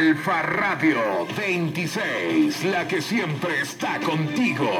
Alfa Radio 26, la que siempre está contigo.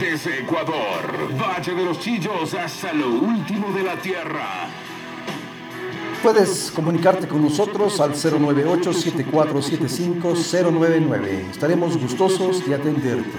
Desde Ecuador, Valle de los Chillos hasta lo último de la tierra. Puedes comunicarte con nosotros al 098-7475-099. Estaremos gustosos de atenderte.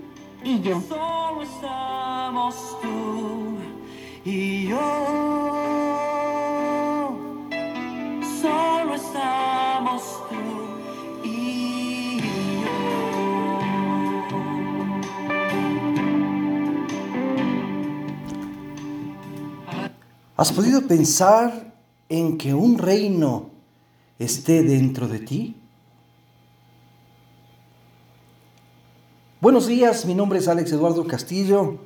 y yo. Solo estamos tú y yo. Solo estamos tú y yo. ¿Has podido pensar en que un reino esté dentro de ti? Buenos días, mi nombre es Alex Eduardo Castillo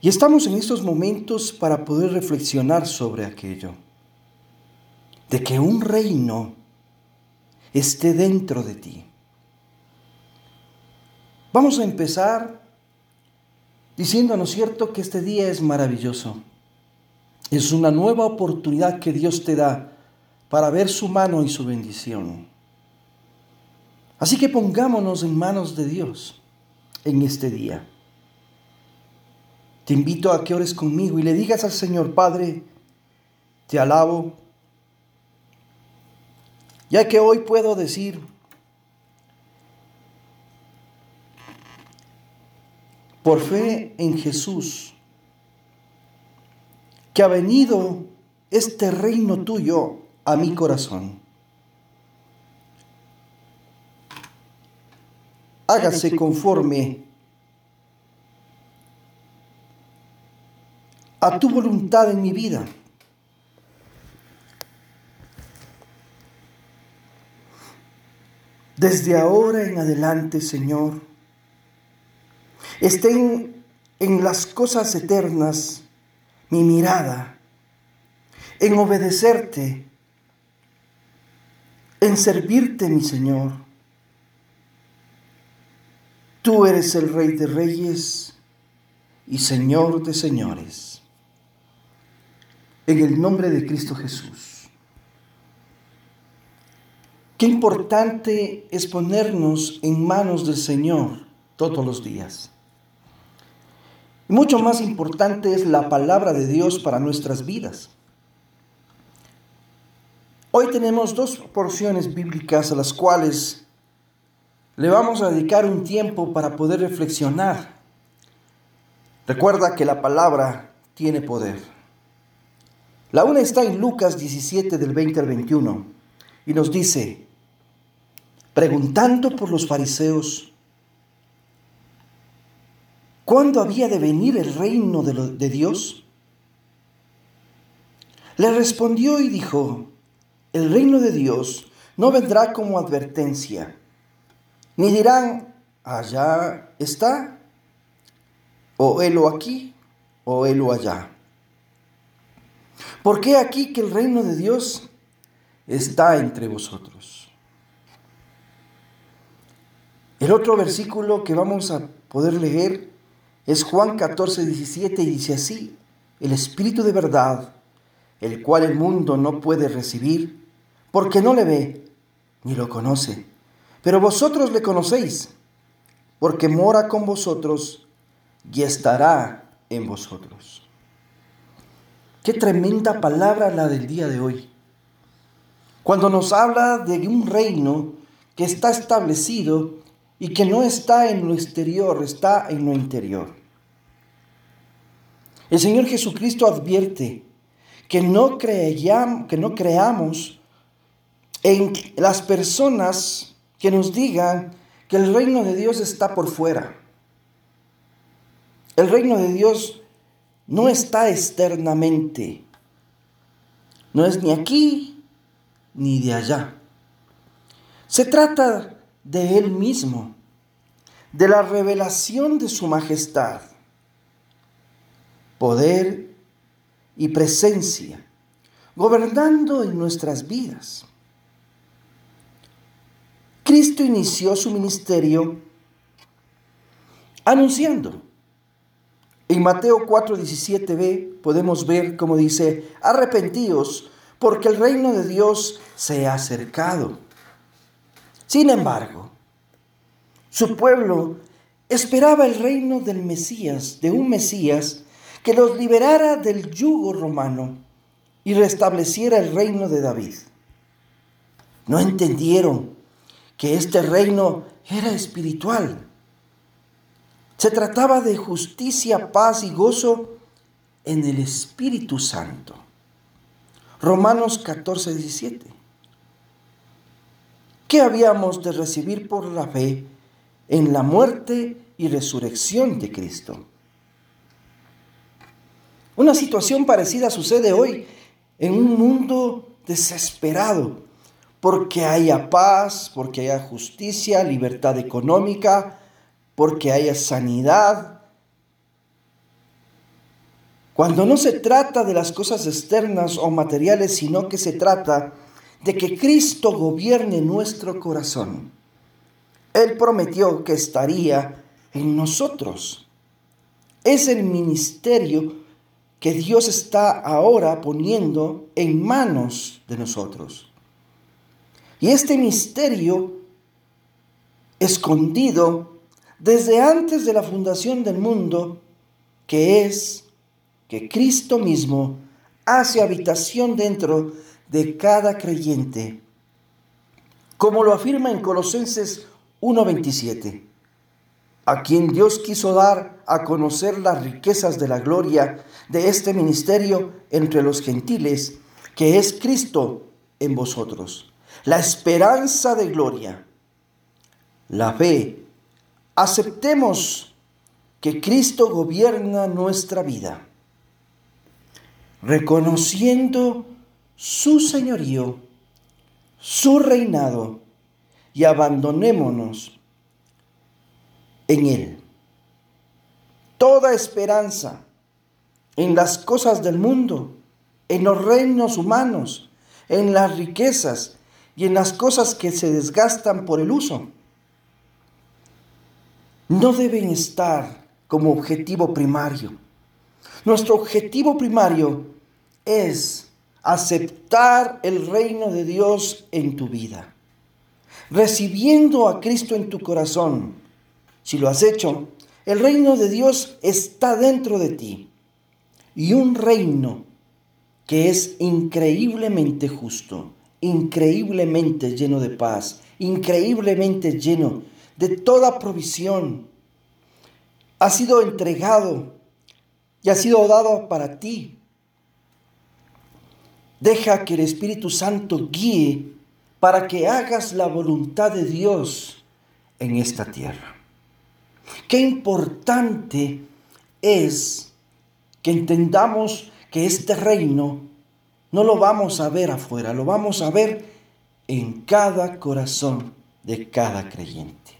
y estamos en estos momentos para poder reflexionar sobre aquello, de que un reino esté dentro de ti. Vamos a empezar diciéndonos cierto que este día es maravilloso. Es una nueva oportunidad que Dios te da para ver su mano y su bendición. Así que pongámonos en manos de Dios en este día. Te invito a que ores conmigo y le digas al Señor, Padre, te alabo, ya que hoy puedo decir, por fe en Jesús, que ha venido este reino tuyo a mi corazón. Hágase conforme a tu voluntad en mi vida. Desde ahora en adelante, Señor, estén en las cosas eternas mi mirada, en obedecerte, en servirte, mi Señor. Tú eres el Rey de Reyes y Señor de Señores. En el nombre de Cristo Jesús. Qué importante es ponernos en manos del Señor todos los días. Mucho más importante es la palabra de Dios para nuestras vidas. Hoy tenemos dos porciones bíblicas a las cuales le vamos a dedicar un tiempo para poder reflexionar. Recuerda que la palabra tiene poder. La una está en Lucas 17 del 20 al 21 y nos dice, preguntando por los fariseos, ¿cuándo había de venir el reino de, de Dios? Le respondió y dijo, el reino de Dios no vendrá como advertencia, ni dirán, allá está, o helo aquí, o helo allá. Porque aquí que el reino de Dios está entre vosotros. El otro versículo que vamos a poder leer es Juan 14, 17 y dice así, el Espíritu de verdad, el cual el mundo no puede recibir, porque no le ve ni lo conoce. Pero vosotros le conocéis, porque mora con vosotros y estará en vosotros. Qué tremenda palabra la del día de hoy. Cuando nos habla de un reino que está establecido y que no está en lo exterior, está en lo interior. El Señor Jesucristo advierte que no, cream- que no creamos en las personas que nos digan que el reino de Dios está por fuera. El reino de Dios no está externamente. No es ni aquí ni de allá. Se trata de Él mismo, de la revelación de su majestad, poder y presencia, gobernando en nuestras vidas. Cristo inició su ministerio anunciando. En Mateo 4:17b podemos ver como dice, arrepentíos porque el reino de Dios se ha acercado. Sin embargo, su pueblo esperaba el reino del Mesías, de un Mesías que los liberara del yugo romano y restableciera el reino de David. No entendieron que este reino era espiritual. Se trataba de justicia, paz y gozo en el Espíritu Santo. Romanos 14, 17. ¿Qué habíamos de recibir por la fe en la muerte y resurrección de Cristo? Una situación parecida sucede hoy en un mundo desesperado porque haya paz, porque haya justicia, libertad económica, porque haya sanidad. Cuando no se trata de las cosas externas o materiales, sino que se trata de que Cristo gobierne nuestro corazón. Él prometió que estaría en nosotros. Es el ministerio que Dios está ahora poniendo en manos de nosotros. Y este misterio escondido desde antes de la fundación del mundo, que es que Cristo mismo hace habitación dentro de cada creyente, como lo afirma en Colosenses 1.27, a quien Dios quiso dar a conocer las riquezas de la gloria de este ministerio entre los gentiles, que es Cristo en vosotros la esperanza de gloria, la fe. Aceptemos que Cristo gobierna nuestra vida, reconociendo su señorío, su reinado, y abandonémonos en Él. Toda esperanza en las cosas del mundo, en los reinos humanos, en las riquezas, y en las cosas que se desgastan por el uso. No deben estar como objetivo primario. Nuestro objetivo primario es aceptar el reino de Dios en tu vida. Recibiendo a Cristo en tu corazón, si lo has hecho, el reino de Dios está dentro de ti. Y un reino que es increíblemente justo increíblemente lleno de paz, increíblemente lleno de toda provisión. Ha sido entregado y ha sido dado para ti. Deja que el Espíritu Santo guíe para que hagas la voluntad de Dios en esta tierra. Qué importante es que entendamos que este reino no lo vamos a ver afuera, lo vamos a ver en cada corazón de cada creyente.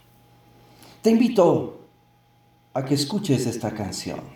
Te invito a que escuches esta canción.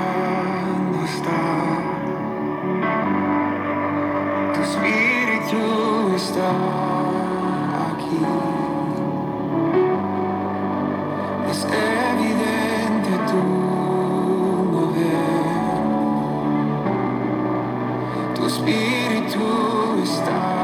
está aquí. Es evidente tu mover. Tu espíritu está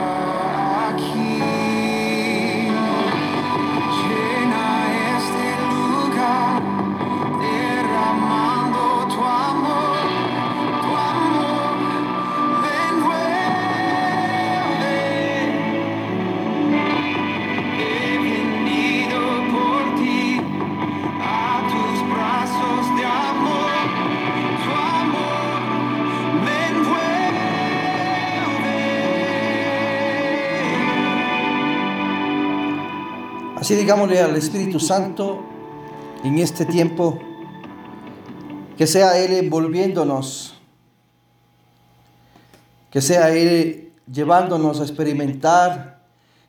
Así digámosle al Espíritu Santo en este tiempo, que sea Él envolviéndonos, que sea Él llevándonos a experimentar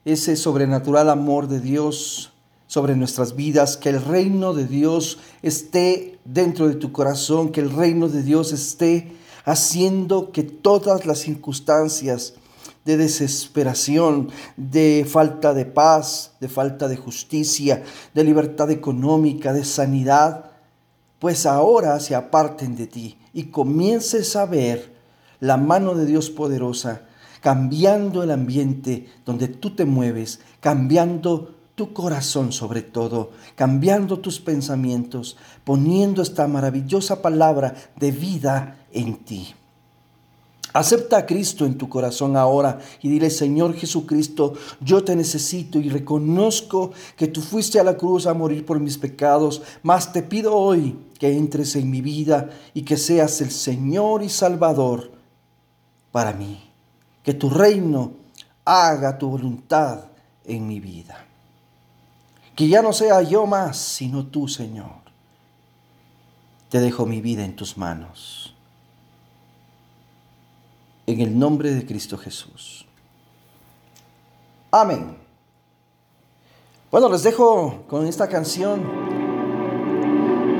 ese sobrenatural amor de Dios sobre nuestras vidas, que el reino de Dios esté dentro de tu corazón, que el reino de Dios esté haciendo que todas las circunstancias de desesperación, de falta de paz, de falta de justicia, de libertad económica, de sanidad, pues ahora se aparten de ti y comiences a ver la mano de Dios poderosa cambiando el ambiente donde tú te mueves, cambiando tu corazón sobre todo, cambiando tus pensamientos, poniendo esta maravillosa palabra de vida en ti. Acepta a Cristo en tu corazón ahora y dile, Señor Jesucristo, yo te necesito y reconozco que tú fuiste a la cruz a morir por mis pecados, mas te pido hoy que entres en mi vida y que seas el Señor y Salvador para mí. Que tu reino haga tu voluntad en mi vida. Que ya no sea yo más, sino tú, Señor. Te dejo mi vida en tus manos. En el nombre de Cristo Jesús. Amén. Bueno, les dejo con esta canción.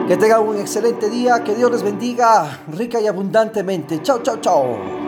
Que tengan un excelente día. Que Dios les bendiga rica y abundantemente. Chao, chao, chao.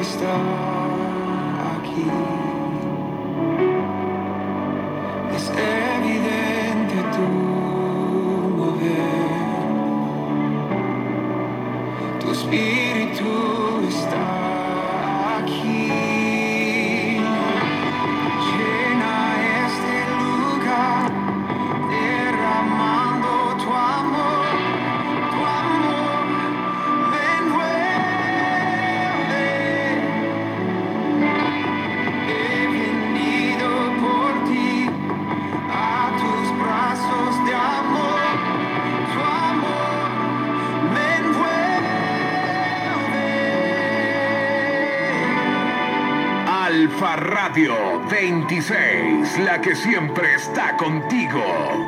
está aquí. Es 26, la que siempre está contigo.